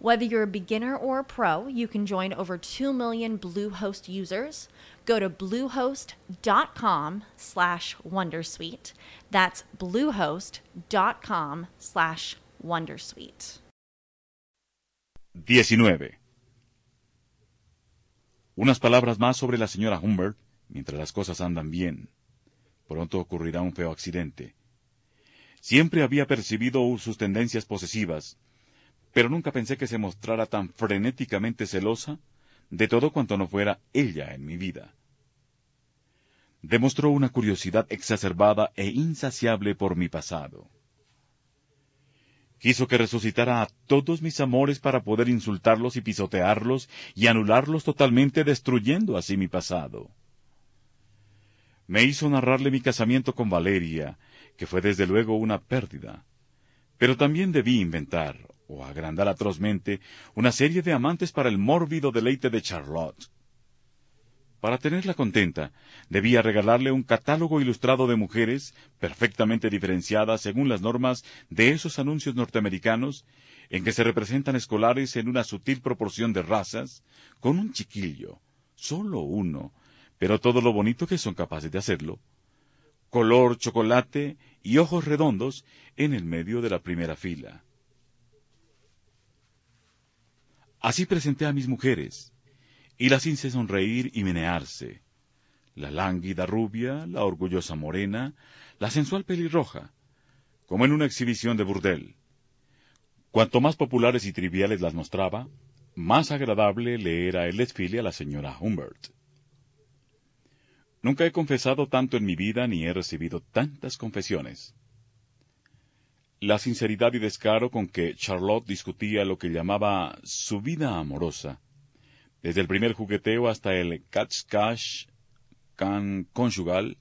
Whether you're a beginner or a pro, you can join over 2 million Bluehost users. Go to bluehost.com slash wondersuite. That's bluehost.com slash wondersuite. 19. Unas palabras más sobre la señora Humbert mientras las cosas andan bien. Pronto ocurrirá un feo accidente. Siempre había percibido sus tendencias posesivas, pero nunca pensé que se mostrara tan frenéticamente celosa de todo cuanto no fuera ella en mi vida. Demostró una curiosidad exacerbada e insaciable por mi pasado. Quiso que resucitara a todos mis amores para poder insultarlos y pisotearlos y anularlos totalmente destruyendo así mi pasado. Me hizo narrarle mi casamiento con Valeria, que fue desde luego una pérdida. Pero también debí inventar, o agrandar atrozmente, una serie de amantes para el mórbido deleite de Charlotte. Para tenerla contenta, debía regalarle un catálogo ilustrado de mujeres, perfectamente diferenciadas según las normas de esos anuncios norteamericanos, en que se representan escolares en una sutil proporción de razas, con un chiquillo, solo uno, pero todo lo bonito que son capaces de hacerlo, color chocolate y ojos redondos en el medio de la primera fila. Así presenté a mis mujeres, y las hice sonreír y menearse. La lánguida rubia, la orgullosa morena, la sensual pelirroja, como en una exhibición de burdel. Cuanto más populares y triviales las mostraba, más agradable le era el desfile a la señora Humbert. Nunca he confesado tanto en mi vida ni he recibido tantas confesiones. La sinceridad y descaro con que Charlotte discutía lo que llamaba su vida amorosa, desde el primer jugueteo hasta el catch-cash can conjugal,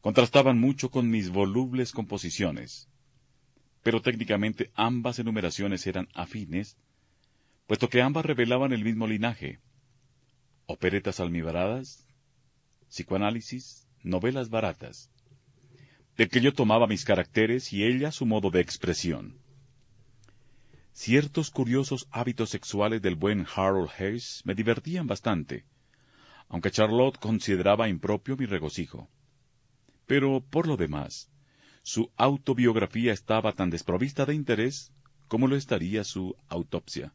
contrastaban mucho con mis volubles composiciones, pero técnicamente ambas enumeraciones eran afines, puesto que ambas revelaban el mismo linaje. Operetas almibaradas, psicoanálisis, novelas baratas, del que yo tomaba mis caracteres y ella su modo de expresión. Ciertos curiosos hábitos sexuales del buen Harold Hayes me divertían bastante, aunque Charlotte consideraba impropio mi regocijo. Pero, por lo demás, su autobiografía estaba tan desprovista de interés como lo estaría su autopsia.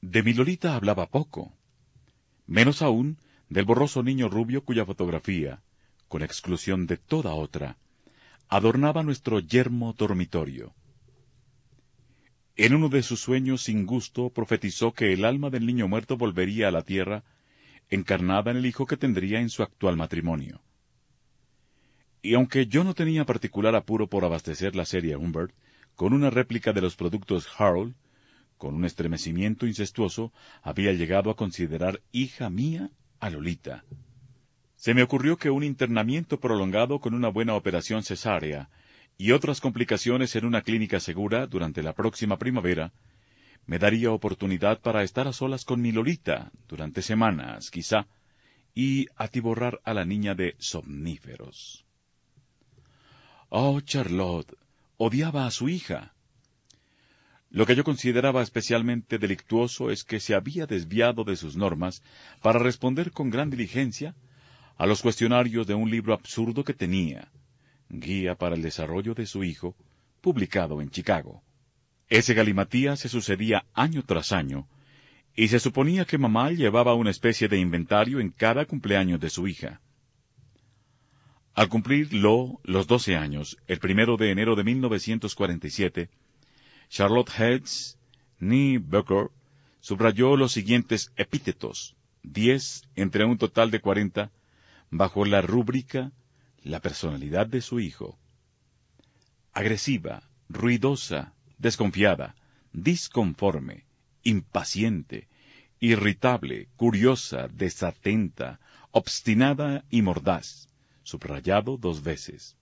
De mi Lolita hablaba poco, menos aún del borroso niño rubio cuya fotografía, con exclusión de toda otra, adornaba nuestro yermo dormitorio. En uno de sus sueños sin gusto profetizó que el alma del niño muerto volvería a la tierra, encarnada en el hijo que tendría en su actual matrimonio. Y aunque yo no tenía particular apuro por abastecer la serie Humbert con una réplica de los productos Harold, con un estremecimiento incestuoso había llegado a considerar hija mía a Lolita. Se me ocurrió que un internamiento prolongado con una buena operación cesárea y otras complicaciones en una clínica segura durante la próxima primavera me daría oportunidad para estar a solas con mi Lolita durante semanas, quizá, y atiborrar a la niña de somníferos. Oh, Charlotte, odiaba a su hija. Lo que yo consideraba especialmente delictuoso es que se había desviado de sus normas para responder con gran diligencia a los cuestionarios de un libro absurdo que tenía, Guía para el Desarrollo de su Hijo, publicado en Chicago. Ese galimatía se sucedía año tras año, y se suponía que mamá llevaba una especie de inventario en cada cumpleaños de su hija. Al cumplir Lo los doce años, el primero de enero de 1947, Charlotte Hedges, Nee Becker, subrayó los siguientes epítetos, diez entre un total de cuarenta, bajo la rúbrica La personalidad de su hijo. Agresiva, ruidosa, desconfiada, disconforme, impaciente, irritable, curiosa, desatenta, obstinada y mordaz, subrayado dos veces.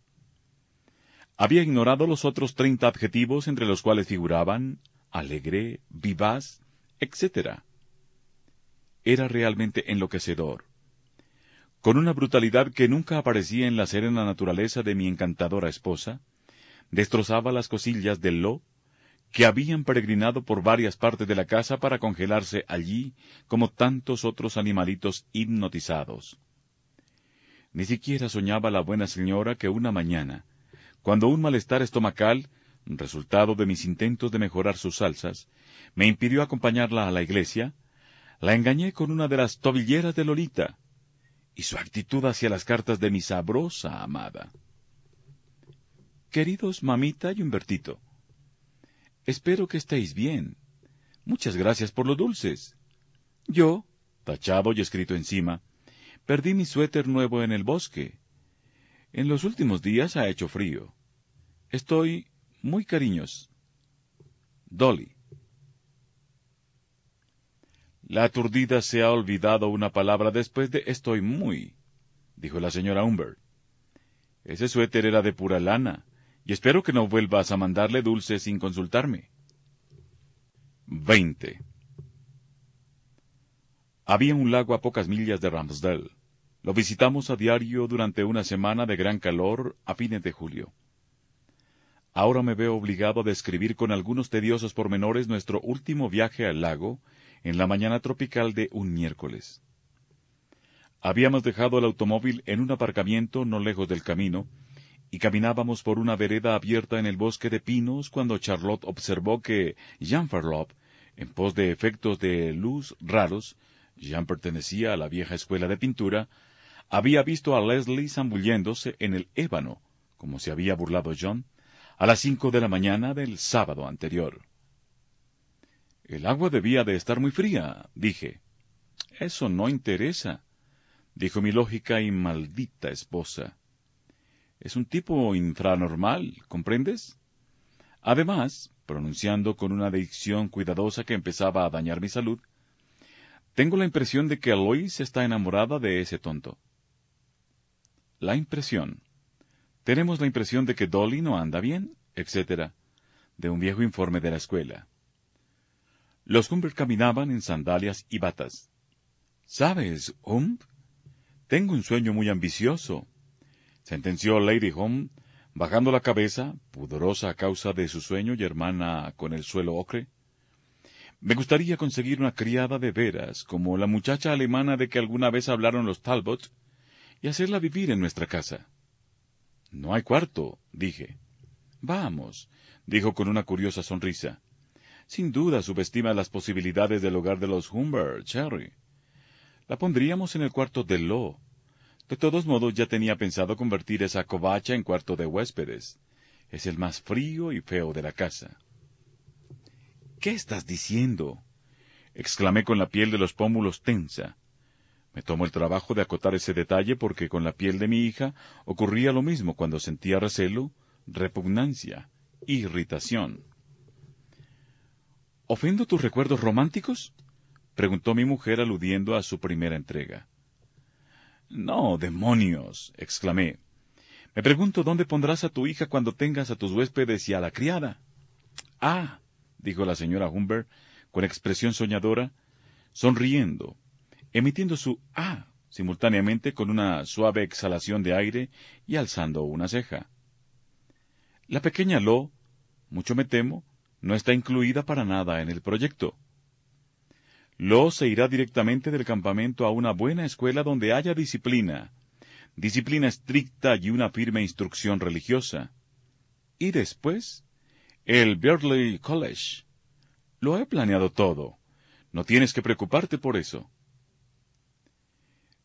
Había ignorado los otros treinta adjetivos entre los cuales figuraban alegre, vivaz, etc. Era realmente enloquecedor. Con una brutalidad que nunca aparecía en la serena naturaleza de mi encantadora esposa, destrozaba las cosillas del lo que habían peregrinado por varias partes de la casa para congelarse allí como tantos otros animalitos hipnotizados. Ni siquiera soñaba la buena señora que una mañana, cuando un malestar estomacal, resultado de mis intentos de mejorar sus salsas, me impidió acompañarla a la iglesia, la engañé con una de las tobilleras de Lolita, y su actitud hacia las cartas de mi sabrosa amada. Queridos mamita y Humbertito, espero que estéis bien. Muchas gracias por los dulces. Yo, tachado y escrito encima, Perdí mi suéter nuevo en el bosque. En los últimos días ha hecho frío. Estoy muy cariños. Dolly. La aturdida se ha olvidado una palabra después de estoy muy, dijo la señora Humbert. Ese suéter era de pura lana, y espero que no vuelvas a mandarle dulces sin consultarme. 20. Había un lago a pocas millas de Ramsdale. Lo visitamos a diario durante una semana de gran calor a fines de julio. Ahora me veo obligado a describir con algunos tediosos pormenores nuestro último viaje al lago en la mañana tropical de un miércoles. Habíamos dejado el automóvil en un aparcamiento no lejos del camino, y caminábamos por una vereda abierta en el bosque de pinos cuando Charlotte observó que Jean Farlop, en pos de efectos de luz raros, Jean pertenecía a la vieja escuela de pintura, había visto a Leslie zambulléndose en el ébano, como se había burlado John, a las cinco de la mañana del sábado anterior. El agua debía de estar muy fría, dije. Eso no interesa, dijo mi lógica y maldita esposa. Es un tipo infranormal, ¿comprendes? Además, pronunciando con una dicción cuidadosa que empezaba a dañar mi salud, tengo la impresión de que Alois está enamorada de ese tonto. La impresión. Tenemos la impresión de que Dolly no anda bien, etc. De un viejo informe de la escuela. Los Humbert caminaban en sandalias y batas. ¿Sabes, Humb? Tengo un sueño muy ambicioso, sentenció Lady Home, bajando la cabeza, pudorosa a causa de su sueño y hermana con el suelo ocre. Me gustaría conseguir una criada de veras, como la muchacha alemana de que alguna vez hablaron los Talbot, y hacerla vivir en nuestra casa. No hay cuarto, dije. Vamos, dijo con una curiosa sonrisa. Sin duda subestima las posibilidades del hogar de los Humbert, Cherry. La pondríamos en el cuarto de Lo. De todos modos, ya tenía pensado convertir esa covacha en cuarto de huéspedes. Es el más frío y feo de la casa. ¿Qué estás diciendo? exclamé con la piel de los pómulos tensa. Me tomo el trabajo de acotar ese detalle porque con la piel de mi hija ocurría lo mismo cuando sentía recelo, repugnancia, irritación. ¿Ofendo tus recuerdos románticos? preguntó mi mujer aludiendo a su primera entrega. No, demonios, exclamé. Me pregunto dónde pondrás a tu hija cuando tengas a tus huéspedes y a la criada. Ah, dijo la señora Humbert con expresión soñadora, sonriendo, emitiendo su ah simultáneamente con una suave exhalación de aire y alzando una ceja. La pequeña Lo, mucho me temo, no está incluida para nada en el proyecto. Lo se irá directamente del campamento a una buena escuela donde haya disciplina, disciplina estricta y una firme instrucción religiosa. Y después, el Beardley College. Lo he planeado todo. No tienes que preocuparte por eso.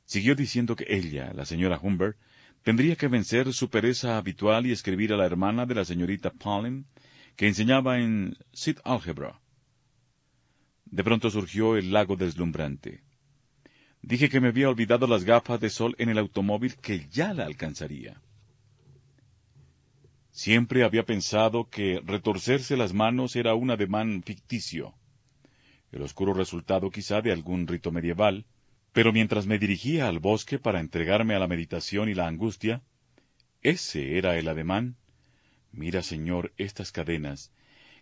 Siguió diciendo que ella, la señora Humbert, tendría que vencer su pereza habitual y escribir a la hermana de la señorita Pauline que enseñaba en Sid Algebra. De pronto surgió el lago deslumbrante. Dije que me había olvidado las gafas de sol en el automóvil que ya la alcanzaría. Siempre había pensado que retorcerse las manos era un ademán ficticio, el oscuro resultado quizá de algún rito medieval, pero mientras me dirigía al bosque para entregarme a la meditación y la angustia, ese era el ademán. Mira, Señor, estas cadenas,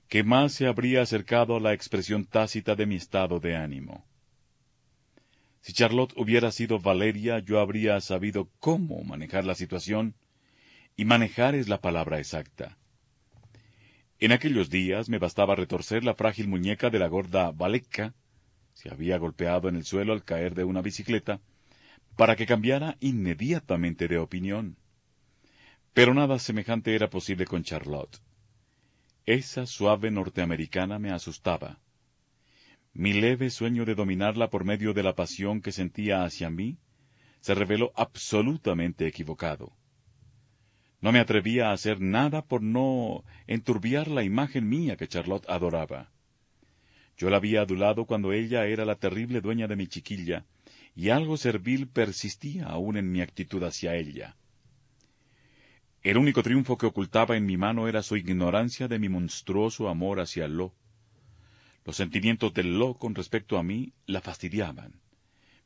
que más se habría acercado a la expresión tácita de mi estado de ánimo. Si Charlotte hubiera sido Valeria, yo habría sabido cómo manejar la situación, y manejar es la palabra exacta. En aquellos días me bastaba retorcer la frágil muñeca de la gorda Valeca, se había golpeado en el suelo al caer de una bicicleta, para que cambiara inmediatamente de opinión. Pero nada semejante era posible con Charlotte. Esa suave norteamericana me asustaba. Mi leve sueño de dominarla por medio de la pasión que sentía hacia mí se reveló absolutamente equivocado. No me atrevía a hacer nada por no enturbiar la imagen mía que Charlotte adoraba. Yo la había adulado cuando ella era la terrible dueña de mi chiquilla, y algo servil persistía aún en mi actitud hacia ella. El único triunfo que ocultaba en mi mano era su ignorancia de mi monstruoso amor hacia Lo. Los sentimientos del Lo con respecto a mí la fastidiaban,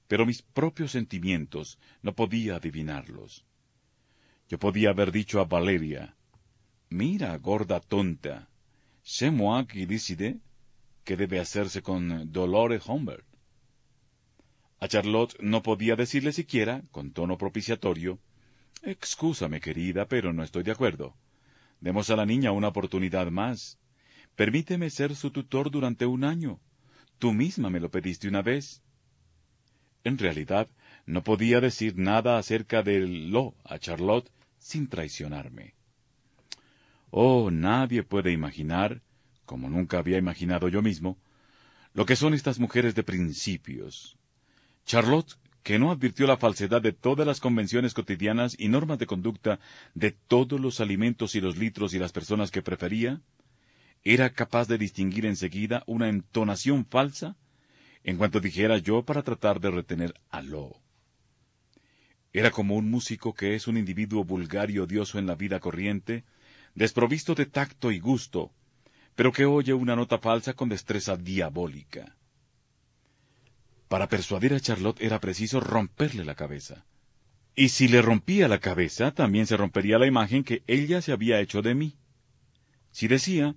pero mis propios sentimientos no podía adivinarlos. Yo podía haber dicho a Valeria, mira, gorda tonta, c'est moi qui décide que debe hacerse con Dolores Humbert. A Charlotte no podía decirle siquiera, con tono propiciatorio, Excúsame, querida, pero no estoy de acuerdo. Demos a la niña una oportunidad más. Permíteme ser su tutor durante un año. Tú misma me lo pediste una vez. En realidad, no podía decir nada acerca del lo a Charlotte sin traicionarme. Oh, nadie puede imaginar como nunca había imaginado yo mismo, lo que son estas mujeres de principios. Charlotte, que no advirtió la falsedad de todas las convenciones cotidianas y normas de conducta de todos los alimentos y los litros y las personas que prefería, era capaz de distinguir enseguida una entonación falsa en cuanto dijera yo para tratar de retener a Lo. Era como un músico que es un individuo vulgar y odioso en la vida corriente, desprovisto de tacto y gusto, pero que oye una nota falsa con destreza diabólica. Para persuadir a Charlotte era preciso romperle la cabeza. Y si le rompía la cabeza, también se rompería la imagen que ella se había hecho de mí. Si decía,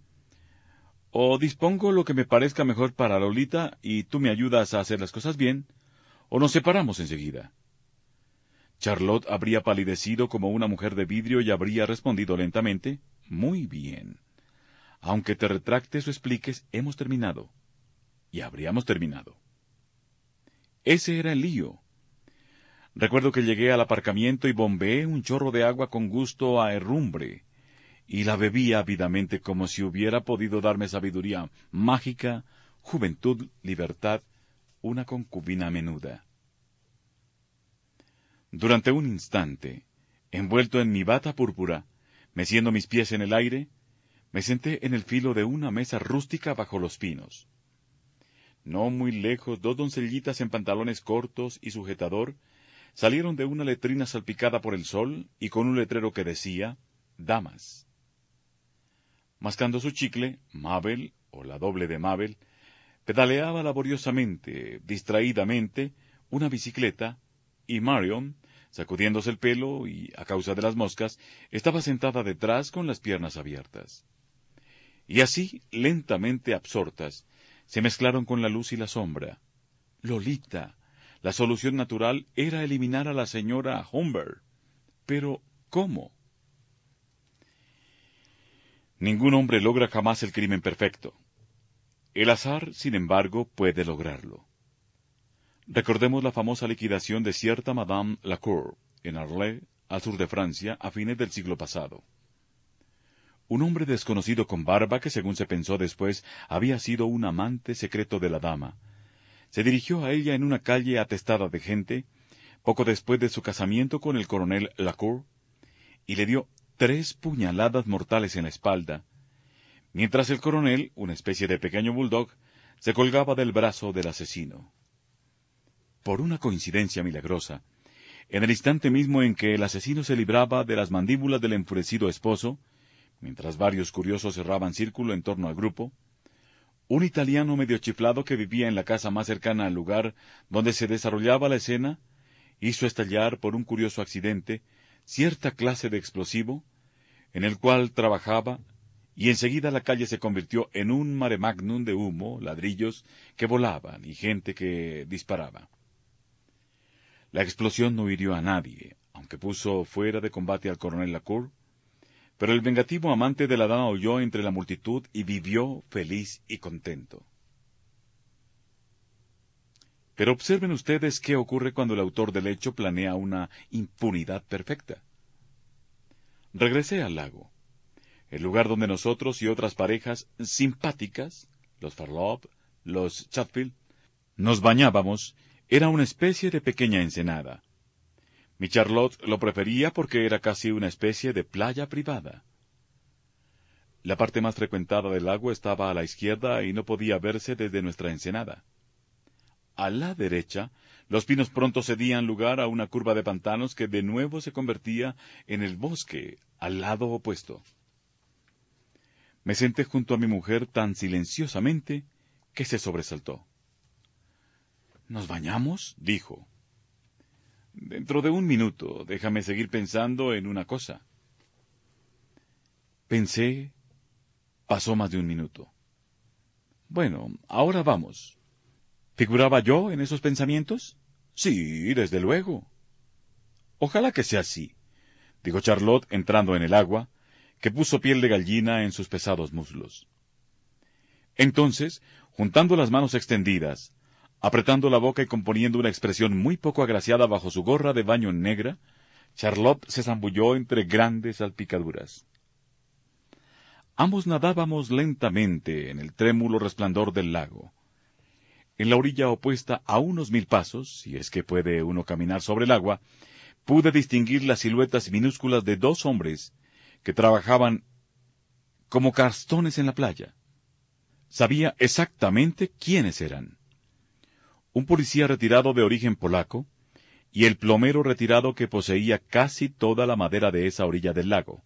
o dispongo lo que me parezca mejor para Lolita y tú me ayudas a hacer las cosas bien, o nos separamos enseguida. Charlotte habría palidecido como una mujer de vidrio y habría respondido lentamente, muy bien. Aunque te retractes o expliques, hemos terminado. Y habríamos terminado. Ese era el lío. Recuerdo que llegué al aparcamiento y bombeé un chorro de agua con gusto a herrumbre, y la bebí ávidamente como si hubiera podido darme sabiduría mágica, juventud, libertad, una concubina menuda. Durante un instante, envuelto en mi bata púrpura, meciendo mis pies en el aire, me senté en el filo de una mesa rústica bajo los pinos. No muy lejos, dos doncellitas en pantalones cortos y sujetador salieron de una letrina salpicada por el sol y con un letrero que decía Damas. Mascando su chicle, Mabel, o la doble de Mabel, pedaleaba laboriosamente, distraídamente, una bicicleta, y Marion, sacudiéndose el pelo y, a causa de las moscas, estaba sentada detrás con las piernas abiertas y así, lentamente absortas, se mezclaron con la luz y la sombra. Lolita. La solución natural era eliminar a la señora Humbert. Pero, ¿cómo? Ningún hombre logra jamás el crimen perfecto. El azar, sin embargo, puede lograrlo. Recordemos la famosa liquidación de cierta Madame Lacour en Arles, al sur de Francia, a fines del siglo pasado. Un hombre desconocido con barba, que según se pensó después había sido un amante secreto de la dama, se dirigió a ella en una calle atestada de gente, poco después de su casamiento con el coronel Lacour, y le dio tres puñaladas mortales en la espalda, mientras el coronel, una especie de pequeño bulldog, se colgaba del brazo del asesino. Por una coincidencia milagrosa, en el instante mismo en que el asesino se libraba de las mandíbulas del enfurecido esposo, mientras varios curiosos cerraban círculo en torno al grupo, un italiano medio chiflado que vivía en la casa más cercana al lugar donde se desarrollaba la escena, hizo estallar por un curioso accidente cierta clase de explosivo, en el cual trabajaba, y enseguida la calle se convirtió en un mare magnum de humo, ladrillos que volaban y gente que disparaba. La explosión no hirió a nadie, aunque puso fuera de combate al coronel Lacour, pero el vengativo amante de la dama huyó entre la multitud y vivió feliz y contento. Pero observen ustedes qué ocurre cuando el autor del hecho planea una impunidad perfecta. Regresé al lago, el lugar donde nosotros y otras parejas simpáticas, los Farlop, los Chatfield, nos bañábamos era una especie de pequeña ensenada. Mi Charlotte lo prefería porque era casi una especie de playa privada. La parte más frecuentada del lago estaba a la izquierda y no podía verse desde nuestra ensenada. A la derecha, los pinos pronto cedían lugar a una curva de pantanos que de nuevo se convertía en el bosque al lado opuesto. Me senté junto a mi mujer tan silenciosamente que se sobresaltó. ¿Nos bañamos? dijo. Dentro de un minuto, déjame seguir pensando en una cosa. Pensé. Pasó más de un minuto. Bueno, ahora vamos. ¿Figuraba yo en esos pensamientos? Sí, desde luego. Ojalá que sea así, dijo Charlotte entrando en el agua, que puso piel de gallina en sus pesados muslos. Entonces, juntando las manos extendidas, Apretando la boca y componiendo una expresión muy poco agraciada bajo su gorra de baño negra, Charlotte se zambulló entre grandes salpicaduras. Ambos nadábamos lentamente en el trémulo resplandor del lago. En la orilla opuesta a unos mil pasos, si es que puede uno caminar sobre el agua, pude distinguir las siluetas minúsculas de dos hombres que trabajaban como carstones en la playa. Sabía exactamente quiénes eran un policía retirado de origen polaco, y el plomero retirado que poseía casi toda la madera de esa orilla del lago.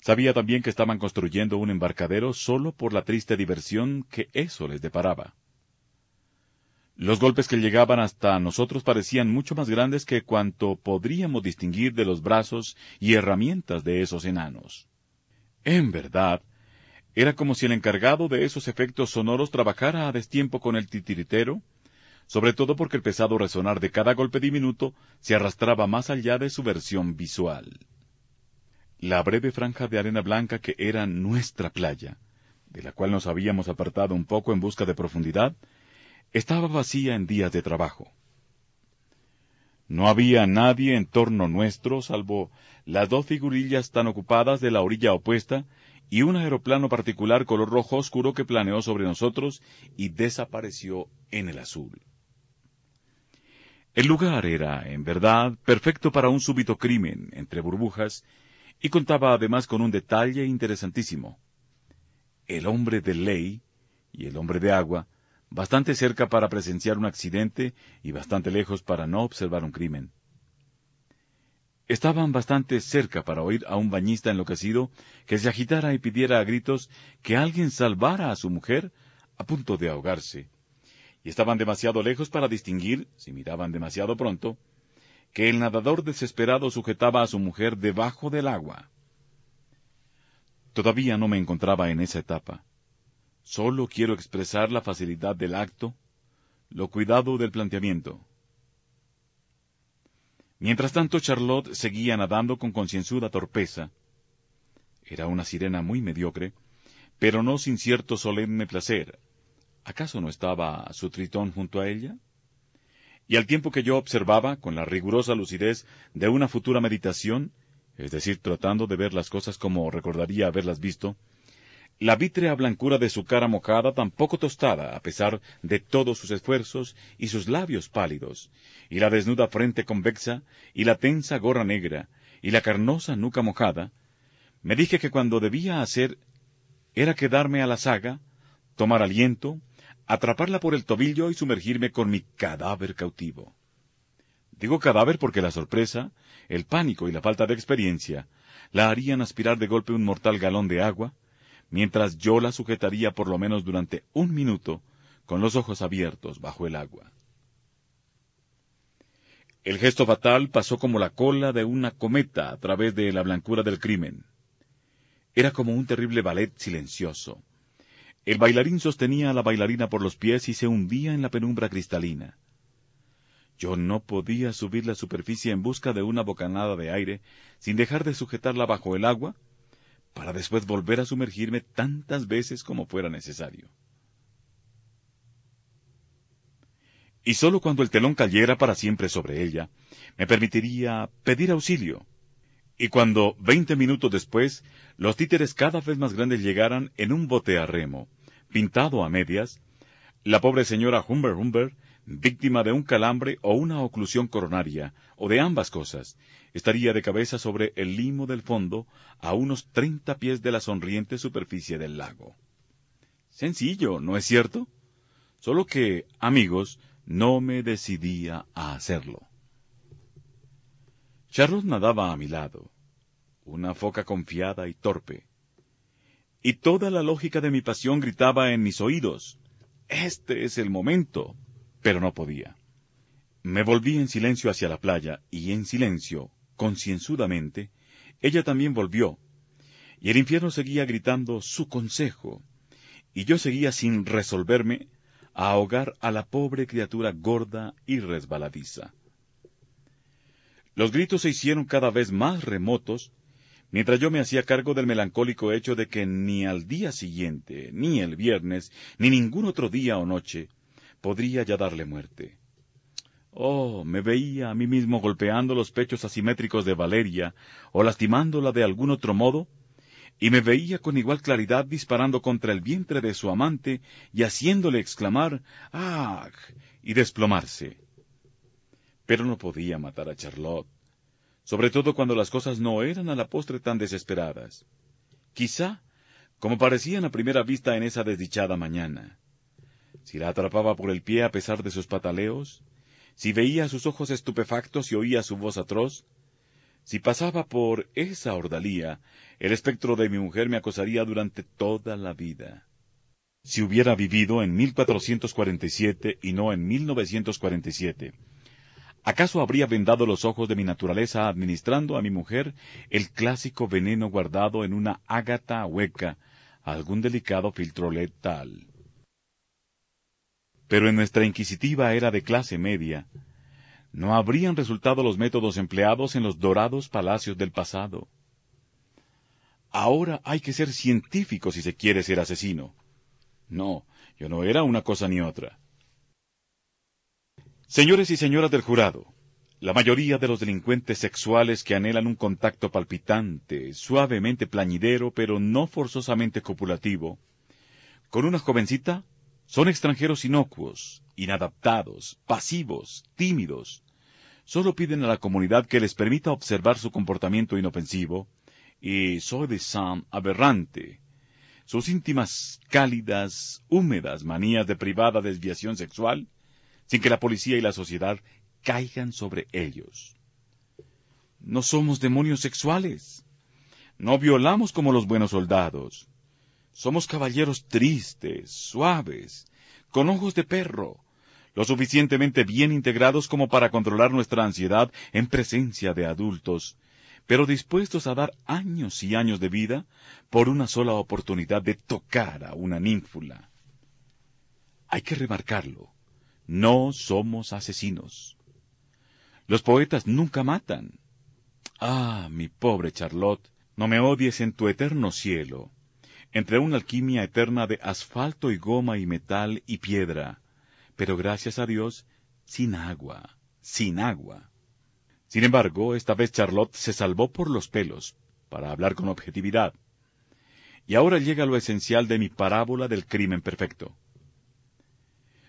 Sabía también que estaban construyendo un embarcadero solo por la triste diversión que eso les deparaba. Los golpes que llegaban hasta nosotros parecían mucho más grandes que cuanto podríamos distinguir de los brazos y herramientas de esos enanos. En verdad, era como si el encargado de esos efectos sonoros trabajara a destiempo con el titiritero, sobre todo porque el pesado resonar de cada golpe diminuto se arrastraba más allá de su versión visual. La breve franja de arena blanca que era nuestra playa, de la cual nos habíamos apartado un poco en busca de profundidad, estaba vacía en días de trabajo. No había nadie en torno nuestro, salvo las dos figurillas tan ocupadas de la orilla opuesta y un aeroplano particular color rojo oscuro que planeó sobre nosotros y desapareció en el azul. El lugar era, en verdad, perfecto para un súbito crimen entre burbujas, y contaba además con un detalle interesantísimo. El hombre de ley y el hombre de agua, bastante cerca para presenciar un accidente y bastante lejos para no observar un crimen. Estaban bastante cerca para oír a un bañista enloquecido que se agitara y pidiera a gritos que alguien salvara a su mujer a punto de ahogarse. Y estaban demasiado lejos para distinguir, si miraban demasiado pronto, que el nadador desesperado sujetaba a su mujer debajo del agua. Todavía no me encontraba en esa etapa. Solo quiero expresar la facilidad del acto, lo cuidado del planteamiento. Mientras tanto, Charlotte seguía nadando con concienzuda torpeza. Era una sirena muy mediocre, pero no sin cierto solemne placer. ¿Acaso no estaba su tritón junto a ella? Y al tiempo que yo observaba, con la rigurosa lucidez de una futura meditación, es decir, tratando de ver las cosas como recordaría haberlas visto, la vítrea blancura de su cara mojada tampoco tostada, a pesar de todos sus esfuerzos, y sus labios pálidos, y la desnuda frente convexa, y la tensa gorra negra, y la carnosa nuca mojada, me dije que cuando debía hacer era quedarme a la saga, tomar aliento, atraparla por el tobillo y sumergirme con mi cadáver cautivo. Digo cadáver porque la sorpresa, el pánico y la falta de experiencia la harían aspirar de golpe un mortal galón de agua, mientras yo la sujetaría por lo menos durante un minuto con los ojos abiertos bajo el agua. El gesto fatal pasó como la cola de una cometa a través de la blancura del crimen. Era como un terrible ballet silencioso. El bailarín sostenía a la bailarina por los pies y se hundía en la penumbra cristalina. Yo no podía subir la superficie en busca de una bocanada de aire sin dejar de sujetarla bajo el agua, para después volver a sumergirme tantas veces como fuera necesario. y sólo cuando el telón cayera para siempre sobre ella, me permitiría pedir auxilio. Y cuando, veinte minutos después, los títeres cada vez más grandes llegaran en un bote a remo, pintado a medias, la pobre señora Humber Humber, víctima de un calambre o una oclusión coronaria, o de ambas cosas, estaría de cabeza sobre el limo del fondo a unos treinta pies de la sonriente superficie del lago. Sencillo, ¿no es cierto? Solo que, amigos, no me decidía a hacerlo. Charlotte nadaba a mi lado, una foca confiada y torpe, y toda la lógica de mi pasión gritaba en mis oídos, Este es el momento, pero no podía. Me volví en silencio hacia la playa, y en silencio, concienzudamente, ella también volvió, y el infierno seguía gritando su consejo, y yo seguía sin resolverme a ahogar a la pobre criatura gorda y resbaladiza. Los gritos se hicieron cada vez más remotos, mientras yo me hacía cargo del melancólico hecho de que ni al día siguiente, ni el viernes, ni ningún otro día o noche, podría ya darle muerte. Oh, me veía a mí mismo golpeando los pechos asimétricos de Valeria, o lastimándola de algún otro modo, y me veía con igual claridad disparando contra el vientre de su amante y haciéndole exclamar ¡Ah! y desplomarse. Pero no podía matar a Charlotte, sobre todo cuando las cosas no eran a la postre tan desesperadas. Quizá, como parecían a primera vista en esa desdichada mañana. Si la atrapaba por el pie a pesar de sus pataleos, si veía sus ojos estupefactos y oía su voz atroz, si pasaba por esa ordalía, el espectro de mi mujer me acosaría durante toda la vida. Si hubiera vivido en 1447 y no en 1947, ¿acaso habría vendado los ojos de mi naturaleza administrando a mi mujer el clásico veneno guardado en una ágata hueca, algún delicado filtro letal? Pero en nuestra inquisitiva era de clase media, no habrían resultado los métodos empleados en los dorados palacios del pasado. Ahora hay que ser científico si se quiere ser asesino. No, yo no era una cosa ni otra. Señores y señoras del jurado, la mayoría de los delincuentes sexuales que anhelan un contacto palpitante, suavemente plañidero, pero no forzosamente copulativo, con una jovencita, son extranjeros inocuos, inadaptados, pasivos, tímidos. Solo piden a la comunidad que les permita observar su comportamiento inofensivo y soy de Sam aberrante. Sus íntimas, cálidas, húmedas manías de privada desviación sexual, sin que la policía y la sociedad caigan sobre ellos. No somos demonios sexuales. No violamos como los buenos soldados. Somos caballeros tristes, suaves, con ojos de perro, lo suficientemente bien integrados como para controlar nuestra ansiedad en presencia de adultos, pero dispuestos a dar años y años de vida por una sola oportunidad de tocar a una ninfula. Hay que remarcarlo, no somos asesinos. Los poetas nunca matan. Ah, mi pobre Charlotte, no me odies en tu eterno cielo, entre una alquimia eterna de asfalto y goma y metal y piedra, pero gracias a Dios, sin agua, sin agua. Sin embargo, esta vez Charlotte se salvó por los pelos, para hablar con objetividad. Y ahora llega lo esencial de mi parábola del crimen perfecto.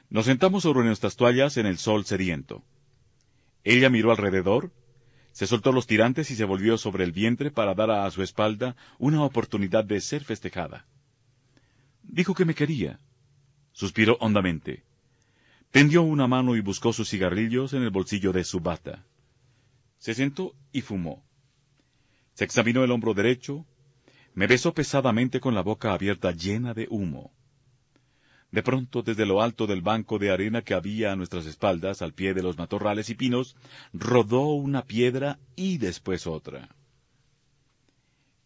Nos sentamos sobre nuestras toallas en el sol sediento. Ella miró alrededor, se soltó los tirantes y se volvió sobre el vientre para dar a su espalda una oportunidad de ser festejada. Dijo que me quería. Suspiró hondamente. Tendió una mano y buscó sus cigarrillos en el bolsillo de su bata. Se sentó y fumó. Se examinó el hombro derecho, me besó pesadamente con la boca abierta llena de humo. De pronto, desde lo alto del banco de arena que había a nuestras espaldas, al pie de los matorrales y pinos, rodó una piedra y después otra.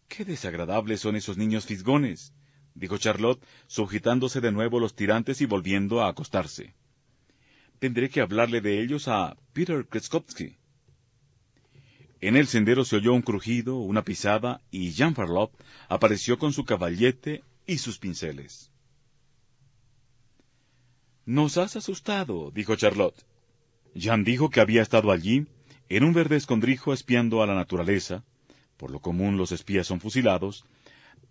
Qué desagradables son esos niños fisgones, dijo Charlotte, sujetándose de nuevo los tirantes y volviendo a acostarse. Tendré que hablarle de ellos a Peter Kreskowski. En el sendero se oyó un crujido, una pisada, y Jean Farlop apareció con su caballete y sus pinceles. Nos has asustado, dijo Charlotte. Jean dijo que había estado allí, en un verde escondrijo espiando a la naturaleza, por lo común los espías son fusilados,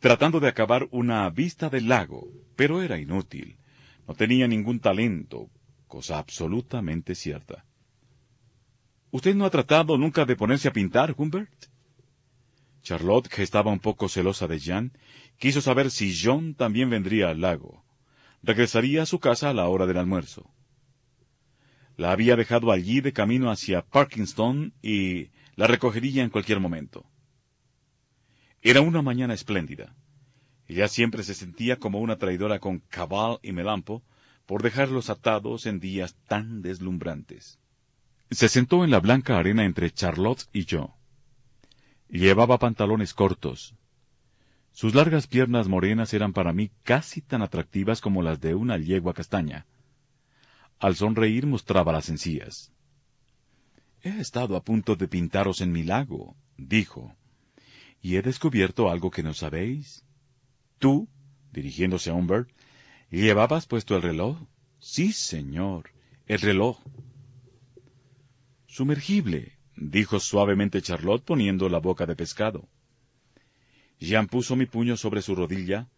tratando de acabar una vista del lago, pero era inútil. No tenía ningún talento, cosa absolutamente cierta. ¿Usted no ha tratado nunca de ponerse a pintar, Humbert? Charlotte, que estaba un poco celosa de Jean, quiso saber si John también vendría al lago. Regresaría a su casa a la hora del almuerzo. La había dejado allí de camino hacia Parkinston y la recogería en cualquier momento. Era una mañana espléndida. Ella siempre se sentía como una traidora con Cabal y Melampo por dejarlos atados en días tan deslumbrantes. Se sentó en la blanca arena entre Charlotte y yo. Llevaba pantalones cortos, sus largas piernas morenas eran para mí casi tan atractivas como las de una yegua castaña. Al sonreír mostraba las encías. He estado a punto de pintaros en mi lago, dijo, y he descubierto algo que no sabéis. Tú, dirigiéndose a Humbert, ¿llevabas puesto el reloj? Sí, señor, el reloj. Sumergible, dijo suavemente Charlotte poniendo la boca de pescado. Jean puso mi puño sobre su rodilla,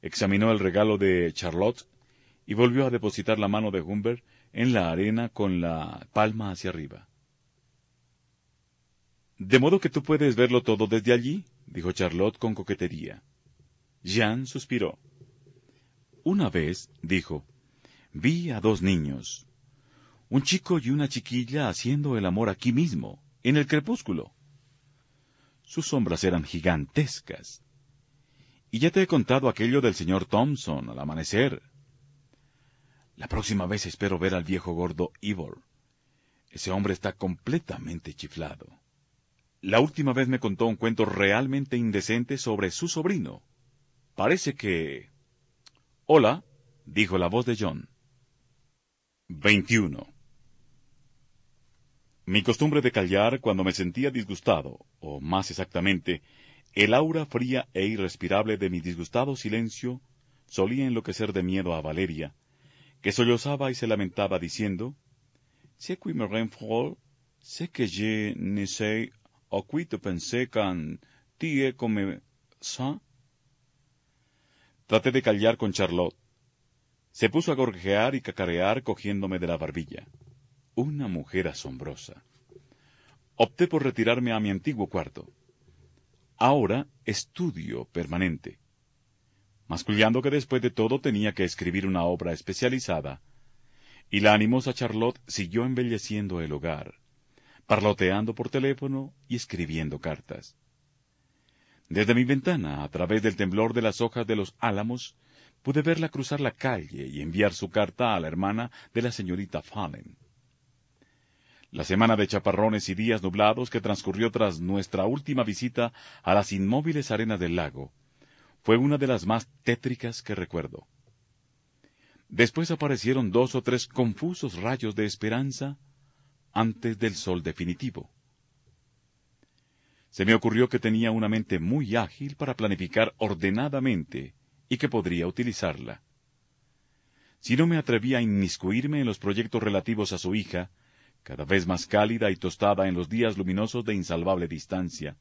examinó el regalo de Charlotte y volvió a depositar la mano de Humbert en la arena con la palma hacia arriba. De modo que tú puedes verlo todo desde allí, dijo Charlotte con coquetería. Jean suspiró. Una vez, dijo, vi a dos niños, un chico y una chiquilla haciendo el amor aquí mismo, en el crepúsculo. Sus sombras eran gigantescas. Y ya te he contado aquello del señor Thompson al amanecer. La próxima vez espero ver al viejo gordo Ivor. Ese hombre está completamente chiflado. La última vez me contó un cuento realmente indecente sobre su sobrino. Parece que... Hola, dijo la voz de John. 21. Mi costumbre de callar cuando me sentía disgustado, o más exactamente, el aura fría e irrespirable de mi disgustado silencio solía enloquecer de miedo a Valeria, que sollozaba y se lamentaba diciendo, «C'est qui me renfroid, c'est que je ne sais à qui pensé quand tu comme ça». Traté de callar con Charlotte. Se puso a gorjear y cacarear cogiéndome de la barbilla una mujer asombrosa. Opté por retirarme a mi antiguo cuarto. Ahora estudio permanente. Mascullando que después de todo tenía que escribir una obra especializada, y la animosa Charlotte siguió embelleciendo el hogar, parloteando por teléfono y escribiendo cartas. Desde mi ventana, a través del temblor de las hojas de los álamos, pude verla cruzar la calle y enviar su carta a la hermana de la señorita Fallen. La semana de chaparrones y días nublados que transcurrió tras nuestra última visita a las inmóviles arenas del lago fue una de las más tétricas que recuerdo. Después aparecieron dos o tres confusos rayos de esperanza antes del sol definitivo. Se me ocurrió que tenía una mente muy ágil para planificar ordenadamente y que podría utilizarla. Si no me atrevía a inmiscuirme en los proyectos relativos a su hija, cada vez más cálida y tostada en los días luminosos de insalvable distancia.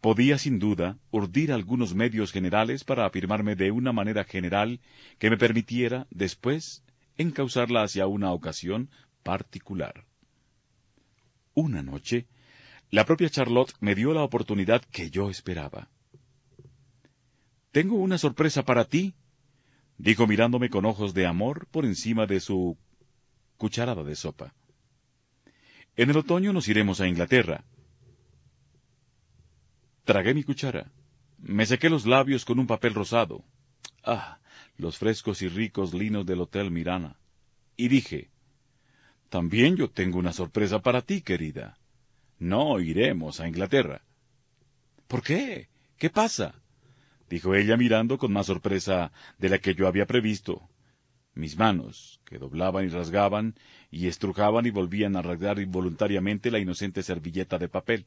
Podía sin duda urdir algunos medios generales para afirmarme de una manera general que me permitiera, después, encauzarla hacia una ocasión particular. Una noche, la propia Charlotte me dio la oportunidad que yo esperaba. Tengo una sorpresa para ti, dijo mirándome con ojos de amor por encima de su cucharada de sopa. En el otoño nos iremos a Inglaterra. Tragué mi cuchara. Me sequé los labios con un papel rosado. Ah, los frescos y ricos linos del Hotel Mirana. Y dije, también yo tengo una sorpresa para ti, querida. No iremos a Inglaterra. ¿Por qué? ¿Qué pasa? dijo ella mirando con más sorpresa de la que yo había previsto. Mis manos, que doblaban y rasgaban, y estrujaban y volvían a rasgar involuntariamente la inocente servilleta de papel.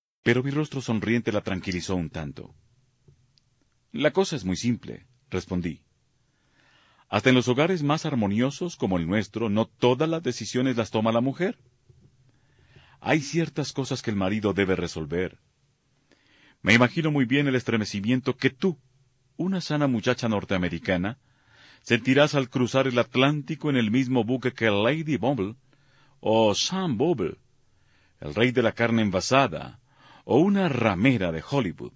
Pero mi rostro sonriente la tranquilizó un tanto. La cosa es muy simple, respondí. Hasta en los hogares más armoniosos como el nuestro, no todas las decisiones las toma la mujer. Hay ciertas cosas que el marido debe resolver. Me imagino muy bien el estremecimiento que tú, una sana muchacha norteamericana, sentirás al cruzar el Atlántico en el mismo buque que Lady Bumble o Sam Bumble, el rey de la carne envasada, o una ramera de Hollywood.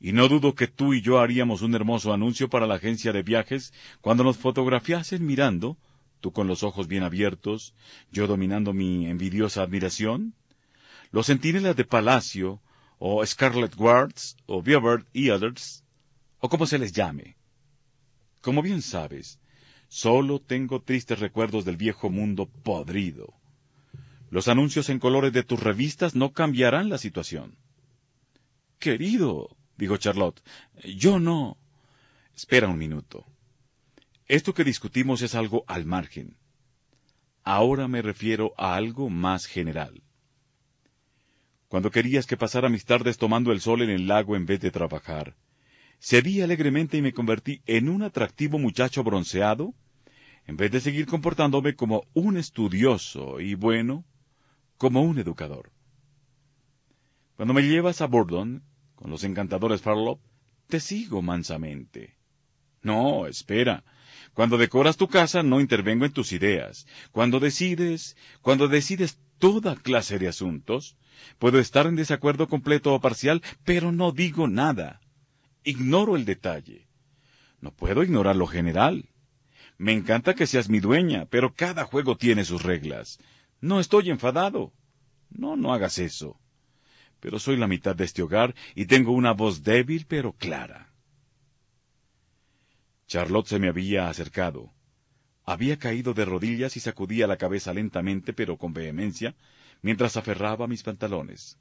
Y no dudo que tú y yo haríamos un hermoso anuncio para la agencia de viajes cuando nos fotografiasen mirando, tú con los ojos bien abiertos, yo dominando mi envidiosa admiración, los centinelas de Palacio, o Scarlet Guards, o y others, o como se les llame. Como bien sabes, solo tengo tristes recuerdos del viejo mundo podrido. Los anuncios en colores de tus revistas no cambiarán la situación. Querido, dijo Charlotte, yo no. Espera un minuto. Esto que discutimos es algo al margen. Ahora me refiero a algo más general. Cuando querías que pasara mis tardes tomando el sol en el lago en vez de trabajar, cedí alegremente y me convertí en un atractivo muchacho bronceado, en vez de seguir comportándome como un estudioso y bueno, como un educador. Cuando me llevas a Bordon, con los encantadores Farlow, te sigo mansamente. No, espera. Cuando decoras tu casa no intervengo en tus ideas. Cuando decides, cuando decides toda clase de asuntos, puedo estar en desacuerdo completo o parcial, pero no digo nada. Ignoro el detalle. No puedo ignorar lo general. Me encanta que seas mi dueña, pero cada juego tiene sus reglas. No estoy enfadado. No, no hagas eso. Pero soy la mitad de este hogar y tengo una voz débil pero clara. Charlotte se me había acercado. Había caído de rodillas y sacudía la cabeza lentamente pero con vehemencia mientras aferraba mis pantalones.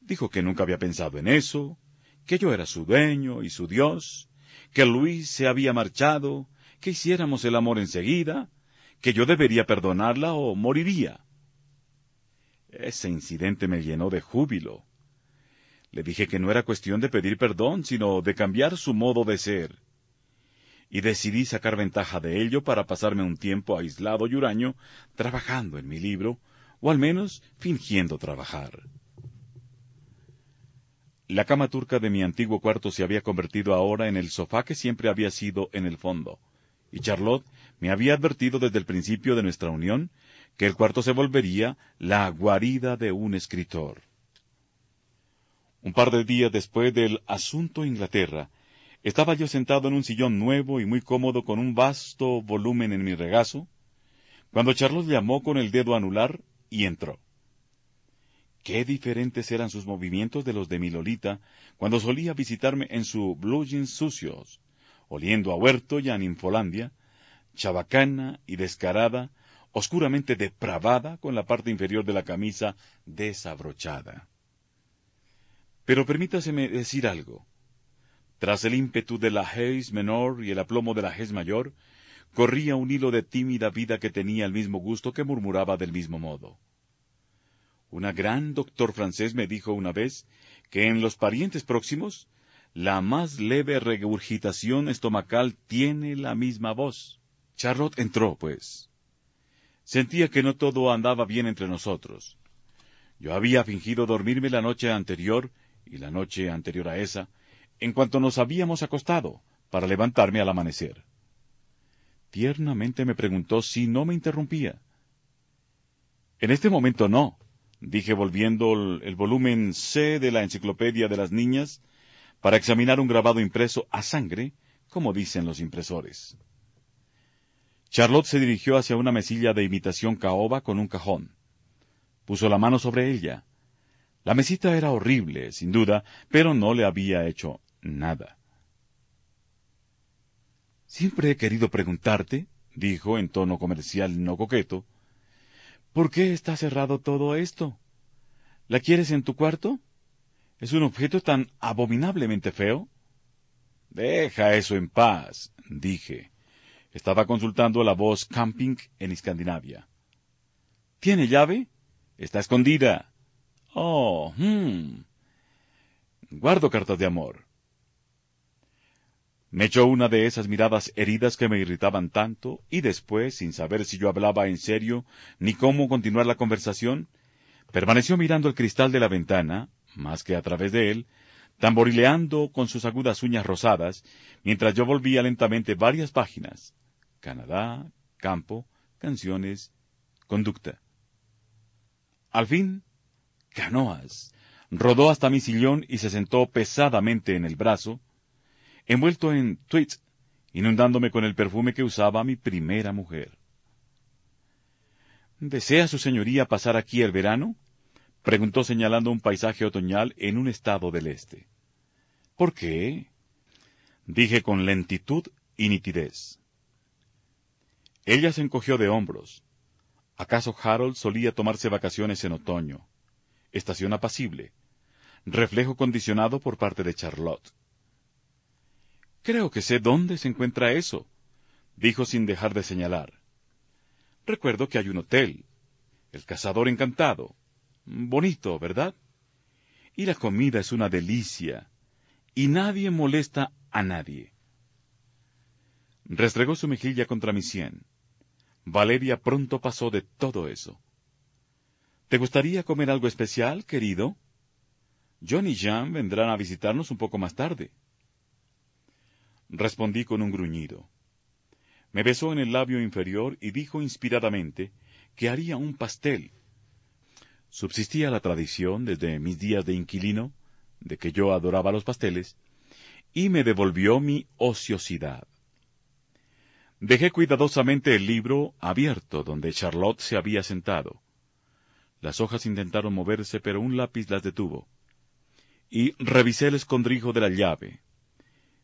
Dijo que nunca había pensado en eso, que yo era su dueño y su Dios, que Luis se había marchado, que hiciéramos el amor enseguida, que yo debería perdonarla o moriría. Ese incidente me llenó de júbilo. Le dije que no era cuestión de pedir perdón, sino de cambiar su modo de ser. Y decidí sacar ventaja de ello para pasarme un tiempo aislado y huraño trabajando en mi libro, o al menos fingiendo trabajar. La cama turca de mi antiguo cuarto se había convertido ahora en el sofá que siempre había sido en el fondo, y Charlotte me había advertido desde el principio de nuestra unión que el cuarto se volvería la guarida de un escritor. Un par de días después del asunto Inglaterra, estaba yo sentado en un sillón nuevo y muy cómodo con un vasto volumen en mi regazo, cuando Charlos llamó con el dedo anular y entró. Qué diferentes eran sus movimientos de los de mi Lolita cuando solía visitarme en su blue sucios, oliendo a huerto y a ninfolandia, chabacana y descarada, oscuramente depravada con la parte inferior de la camisa desabrochada. Pero permítaseme decir algo. Tras el ímpetu de la Hez menor y el aplomo de la Hez mayor, corría un hilo de tímida vida que tenía el mismo gusto que murmuraba del mismo modo. Una gran doctor francés me dijo una vez que en los parientes próximos la más leve regurgitación estomacal tiene la misma voz. Charlotte entró, pues. Sentía que no todo andaba bien entre nosotros. Yo había fingido dormirme la noche anterior y la noche anterior a esa, en cuanto nos habíamos acostado, para levantarme al amanecer. Tiernamente me preguntó si no me interrumpía. En este momento no, dije volviendo el, volumen C de la Enciclopedia de las Niñas para examinar un grabado impreso a sangre, como dicen los impresores. Charlotte se dirigió hacia una mesilla de imitación caoba con un cajón. Puso la mano sobre ella. La mesita era horrible, sin duda, pero no le había hecho nada. Siempre he querido preguntarte, dijo en tono comercial no coqueto, ¿por qué está cerrado todo esto? ¿La quieres en tu cuarto? ¿Es un objeto tan abominablemente feo? Deja eso en paz, dije. Estaba consultando la voz camping en Escandinavia. ¿Tiene llave? Está escondida. Oh, hmm. Guardo cartas de amor. Me echó una de esas miradas heridas que me irritaban tanto, y después, sin saber si yo hablaba en serio ni cómo continuar la conversación, permaneció mirando el cristal de la ventana, más que a través de él, tamborileando con sus agudas uñas rosadas, mientras yo volvía lentamente varias páginas. Canadá, campo, canciones, conducta. Al fin, canoas. Rodó hasta mi sillón y se sentó pesadamente en el brazo, envuelto en tweets, inundándome con el perfume que usaba mi primera mujer. ¿Desea su señoría pasar aquí el verano? Preguntó señalando un paisaje otoñal en un estado del este. ¿Por qué? dije con lentitud y nitidez. Ella se encogió de hombros. ¿Acaso Harold solía tomarse vacaciones en otoño? Estación apacible. Reflejo condicionado por parte de Charlotte. Creo que sé dónde se encuentra eso, dijo sin dejar de señalar. Recuerdo que hay un hotel. El cazador encantado. Bonito, ¿verdad? Y la comida es una delicia. Y nadie molesta a nadie. Restregó su mejilla contra mi sien. Valeria pronto pasó de todo eso. ¿Te gustaría comer algo especial, querido? John y Jean vendrán a visitarnos un poco más tarde. Respondí con un gruñido. Me besó en el labio inferior y dijo inspiradamente que haría un pastel. Subsistía la tradición desde mis días de inquilino, de que yo adoraba los pasteles, y me devolvió mi ociosidad. Dejé cuidadosamente el libro abierto donde Charlotte se había sentado. Las hojas intentaron moverse, pero un lápiz las detuvo. Y revisé el escondrijo de la llave.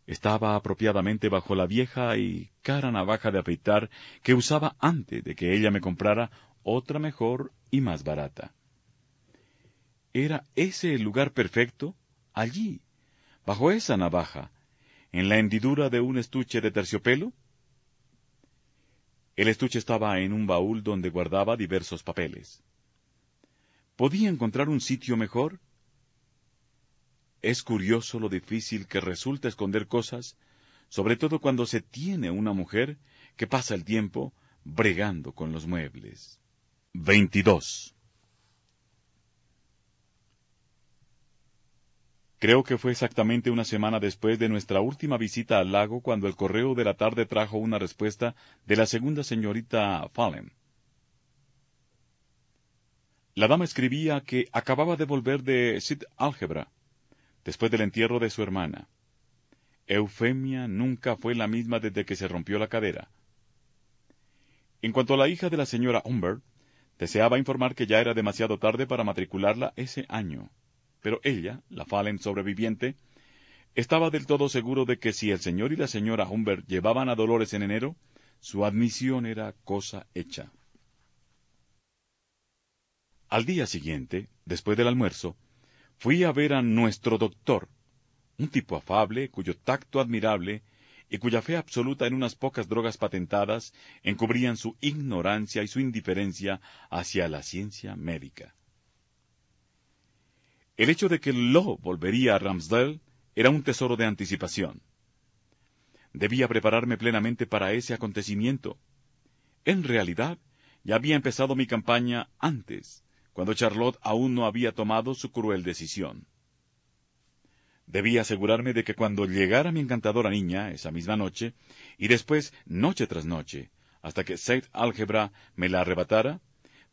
Estaba apropiadamente bajo la vieja y cara navaja de afeitar que usaba antes de que ella me comprara otra mejor y más barata. ¿Era ese el lugar perfecto? Allí, bajo esa navaja, en la hendidura de un estuche de terciopelo. El estuche estaba en un baúl donde guardaba diversos papeles. ¿Podía encontrar un sitio mejor? Es curioso lo difícil que resulta esconder cosas, sobre todo cuando se tiene una mujer que pasa el tiempo bregando con los muebles. 22. Creo que fue exactamente una semana después de nuestra última visita al lago cuando el correo de la tarde trajo una respuesta de la segunda señorita Fallen. La dama escribía que acababa de volver de Sid Álgebra, después del entierro de su hermana. Eufemia nunca fue la misma desde que se rompió la cadera. En cuanto a la hija de la señora Humbert, deseaba informar que ya era demasiado tarde para matricularla ese año, pero ella, la Fallen sobreviviente, estaba del todo seguro de que si el señor y la señora Humbert llevaban a Dolores en enero, su admisión era cosa hecha. Al día siguiente, después del almuerzo, fui a ver a nuestro doctor, un tipo afable, cuyo tacto admirable y cuya fe absoluta en unas pocas drogas patentadas encubrían su ignorancia y su indiferencia hacia la ciencia médica. El hecho de que Lo volvería a Ramsdale era un tesoro de anticipación. Debía prepararme plenamente para ese acontecimiento. En realidad, ya había empezado mi campaña antes, cuando Charlotte aún no había tomado su cruel decisión. Debía asegurarme de que cuando llegara mi encantadora niña esa misma noche, y después noche tras noche, hasta que Saint Álgebra me la arrebatara,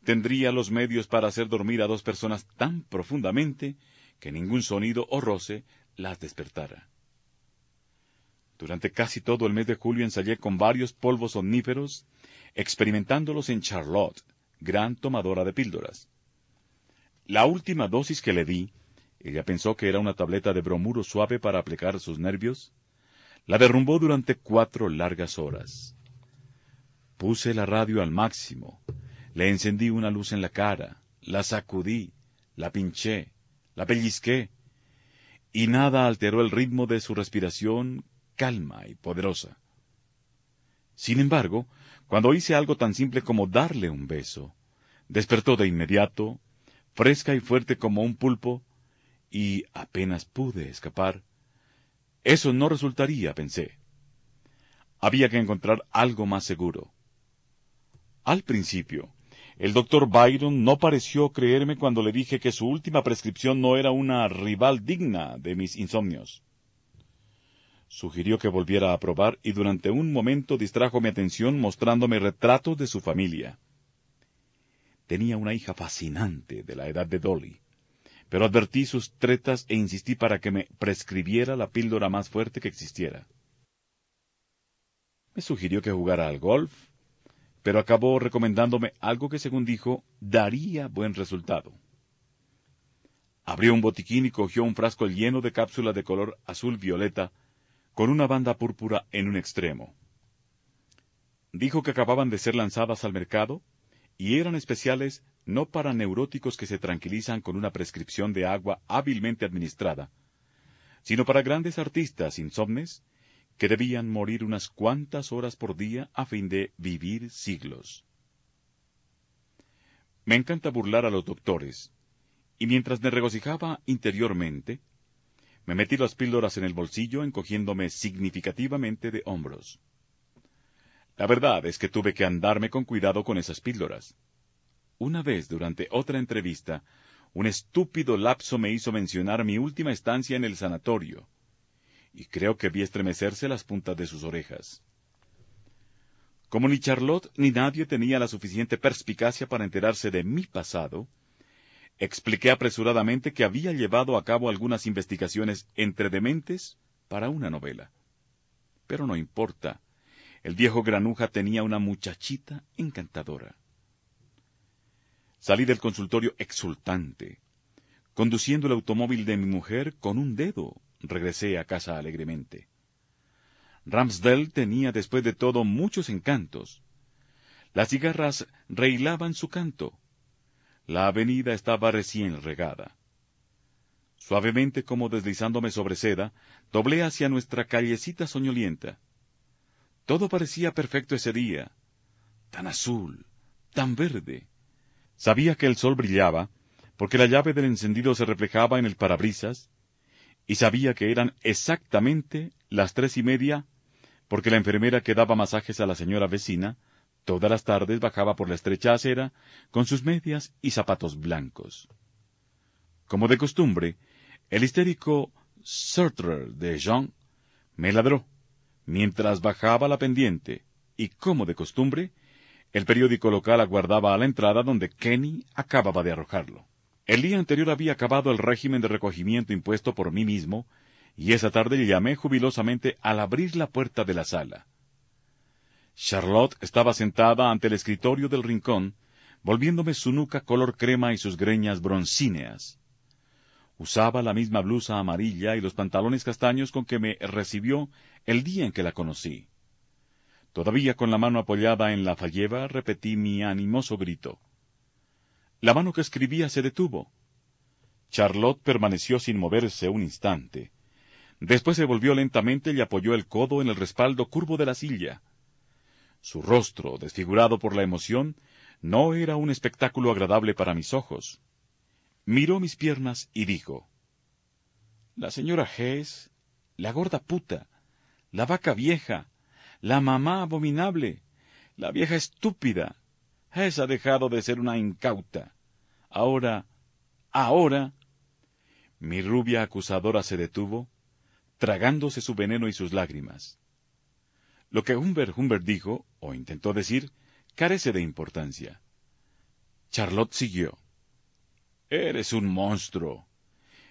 tendría los medios para hacer dormir a dos personas tan profundamente que ningún sonido o roce las despertara. Durante casi todo el mes de julio ensayé con varios polvos omníferos, experimentándolos en Charlotte, gran tomadora de píldoras. La última dosis que le di, ella pensó que era una tableta de bromuro suave para aplicar sus nervios, la derrumbó durante cuatro largas horas. Puse la radio al máximo, le encendí una luz en la cara, la sacudí, la pinché, la pellizqué, y nada alteró el ritmo de su respiración calma y poderosa. Sin embargo, cuando hice algo tan simple como darle un beso, despertó de inmediato, fresca y fuerte como un pulpo, y apenas pude escapar. Eso no resultaría, pensé. Había que encontrar algo más seguro. Al principio, el doctor Byron no pareció creerme cuando le dije que su última prescripción no era una rival digna de mis insomnios. Sugirió que volviera a probar y durante un momento distrajo mi atención mostrándome retratos de su familia. Tenía una hija fascinante de la edad de Dolly, pero advertí sus tretas e insistí para que me prescribiera la píldora más fuerte que existiera. Me sugirió que jugara al golf, pero acabó recomendándome algo que, según dijo, daría buen resultado. Abrió un botiquín y cogió un frasco lleno de cápsulas de color azul violeta con una banda púrpura en un extremo. Dijo que acababan de ser lanzadas al mercado y eran especiales no para neuróticos que se tranquilizan con una prescripción de agua hábilmente administrada, sino para grandes artistas insomnes que debían morir unas cuantas horas por día a fin de vivir siglos. Me encanta burlar a los doctores, y mientras me regocijaba interiormente, me metí las píldoras en el bolsillo encogiéndome significativamente de hombros. La verdad es que tuve que andarme con cuidado con esas píldoras. Una vez, durante otra entrevista, un estúpido lapso me hizo mencionar mi última estancia en el sanatorio, y creo que vi estremecerse las puntas de sus orejas. Como ni Charlotte ni nadie tenía la suficiente perspicacia para enterarse de mi pasado, Expliqué apresuradamente que había llevado a cabo algunas investigaciones entre dementes para una novela. Pero no importa. El viejo granuja tenía una muchachita encantadora. Salí del consultorio exultante. Conduciendo el automóvil de mi mujer con un dedo, regresé a casa alegremente. Ramsdell tenía después de todo muchos encantos. Las cigarras reilaban su canto, la avenida estaba recién regada. Suavemente como deslizándome sobre seda, doblé hacia nuestra callecita soñolienta. Todo parecía perfecto ese día, tan azul, tan verde. Sabía que el sol brillaba, porque la llave del encendido se reflejaba en el parabrisas, y sabía que eran exactamente las tres y media, porque la enfermera que daba masajes a la señora vecina Todas las tardes bajaba por la estrecha acera con sus medias y zapatos blancos. Como de costumbre, el histérico Sartre de Jean me ladró mientras bajaba la pendiente y, como de costumbre, el periódico local aguardaba a la entrada donde Kenny acababa de arrojarlo. El día anterior había acabado el régimen de recogimiento impuesto por mí mismo, y esa tarde llamé jubilosamente al abrir la puerta de la sala. Charlotte estaba sentada ante el escritorio del rincón, volviéndome su nuca color crema y sus greñas broncíneas. Usaba la misma blusa amarilla y los pantalones castaños con que me recibió el día en que la conocí. Todavía con la mano apoyada en la falleva, repetí mi animoso grito. La mano que escribía se detuvo. Charlotte permaneció sin moverse un instante. Después se volvió lentamente y apoyó el codo en el respaldo curvo de la silla. Su rostro, desfigurado por la emoción, no era un espectáculo agradable para mis ojos. Miró mis piernas y dijo, La señora Hess la gorda puta, la vaca vieja, la mamá abominable, la vieja estúpida. Esa ha dejado de ser una incauta. Ahora, ahora. Mi rubia acusadora se detuvo, tragándose su veneno y sus lágrimas. Lo que Humbert Humbert dijo, o intentó decir, carece de importancia. Charlotte siguió. Eres un monstruo.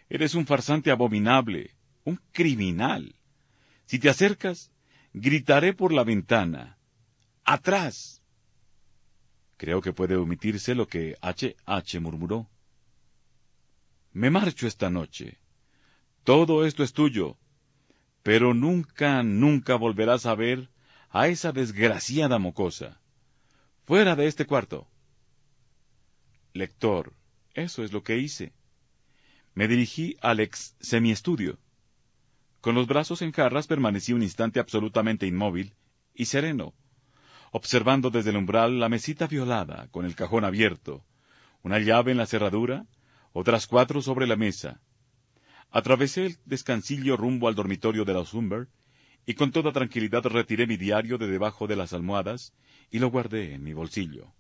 Eres un farsante abominable, un criminal. Si te acercas, gritaré por la ventana. ¡Atrás! Creo que puede omitirse lo que H. H. murmuró. Me marcho esta noche. Todo esto es tuyo, pero nunca, nunca volverás a ver a esa desgraciada mocosa. Fuera de este cuarto. Lector, eso es lo que hice. Me dirigí al ex semiestudio. Con los brazos en jarras permanecí un instante absolutamente inmóvil y sereno, observando desde el umbral la mesita violada, con el cajón abierto, una llave en la cerradura, otras cuatro sobre la mesa. Atravesé el descansillo rumbo al dormitorio de los Humber, y con toda tranquilidad retiré mi diario de debajo de las almohadas y lo guardé en mi bolsillo.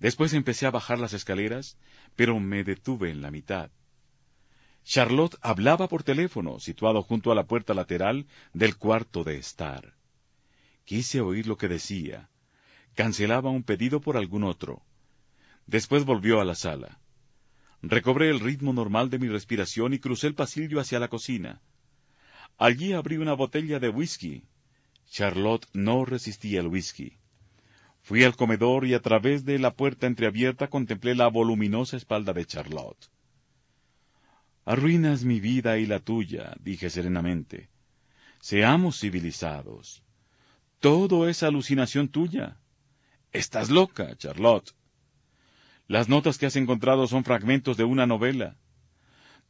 Después empecé a bajar las escaleras, pero me detuve en la mitad. Charlotte hablaba por teléfono, situado junto a la puerta lateral del cuarto de estar. Quise oír lo que decía. Cancelaba un pedido por algún otro. Después volvió a la sala. Recobré el ritmo normal de mi respiración y crucé el pasillo hacia la cocina. Allí abrí una botella de whisky. Charlotte no resistía el whisky. Fui al comedor y a través de la puerta entreabierta contemplé la voluminosa espalda de Charlotte. Arruinas mi vida y la tuya, dije serenamente. Seamos civilizados. Todo es alucinación tuya. Estás loca, Charlotte. Las notas que has encontrado son fragmentos de una novela.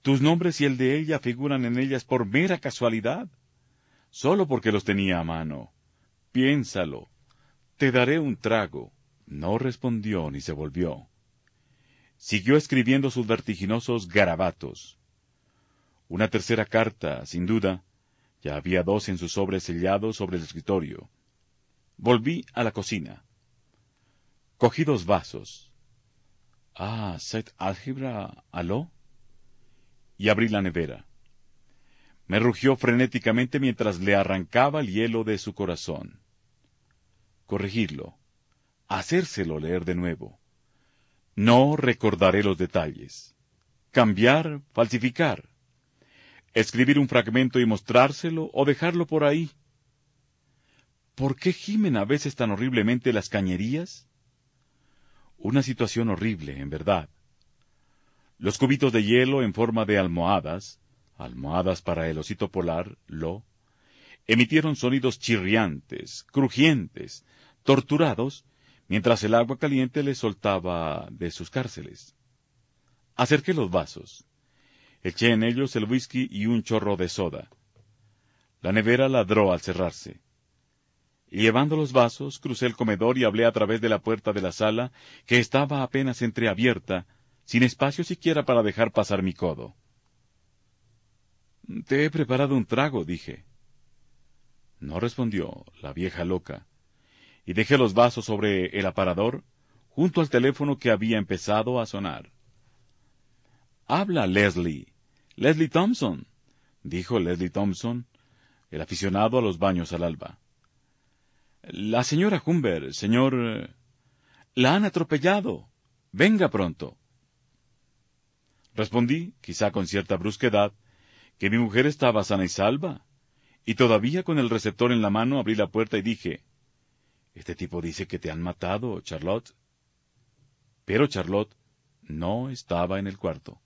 Tus nombres y el de ella figuran en ellas por mera casualidad, solo porque los tenía a mano. Piénsalo. Te daré un trago. No respondió ni se volvió. Siguió escribiendo sus vertiginosos garabatos. Una tercera carta, sin duda. Ya había dos en su sobre sellado sobre el escritorio. Volví a la cocina. Cogí dos vasos. Ah, set álgebra, aló. Y abrí la nevera. Me rugió frenéticamente mientras le arrancaba el hielo de su corazón. Corregirlo. Hacérselo leer de nuevo. No recordaré los detalles. Cambiar, falsificar escribir un fragmento y mostrárselo o dejarlo por ahí. ¿Por qué gimen a veces tan horriblemente las cañerías? Una situación horrible, en verdad. Los cubitos de hielo en forma de almohadas, almohadas para el osito polar, lo, emitieron sonidos chirriantes, crujientes, torturados, mientras el agua caliente les soltaba de sus cárceles. Acerqué los vasos. Eché en ellos el whisky y un chorro de soda. La nevera ladró al cerrarse. Llevando los vasos, crucé el comedor y hablé a través de la puerta de la sala, que estaba apenas entreabierta, sin espacio siquiera para dejar pasar mi codo. Te he preparado un trago, dije. No respondió la vieja loca, y dejé los vasos sobre el aparador, junto al teléfono que había empezado a sonar. Habla, Leslie, Leslie Thompson, dijo Leslie Thompson, el aficionado a los baños al alba. La señora Humber, señor... La han atropellado. Venga pronto. Respondí, quizá con cierta brusquedad, que mi mujer estaba sana y salva, y todavía con el receptor en la mano abrí la puerta y dije, Este tipo dice que te han matado, Charlotte. Pero Charlotte no estaba en el cuarto.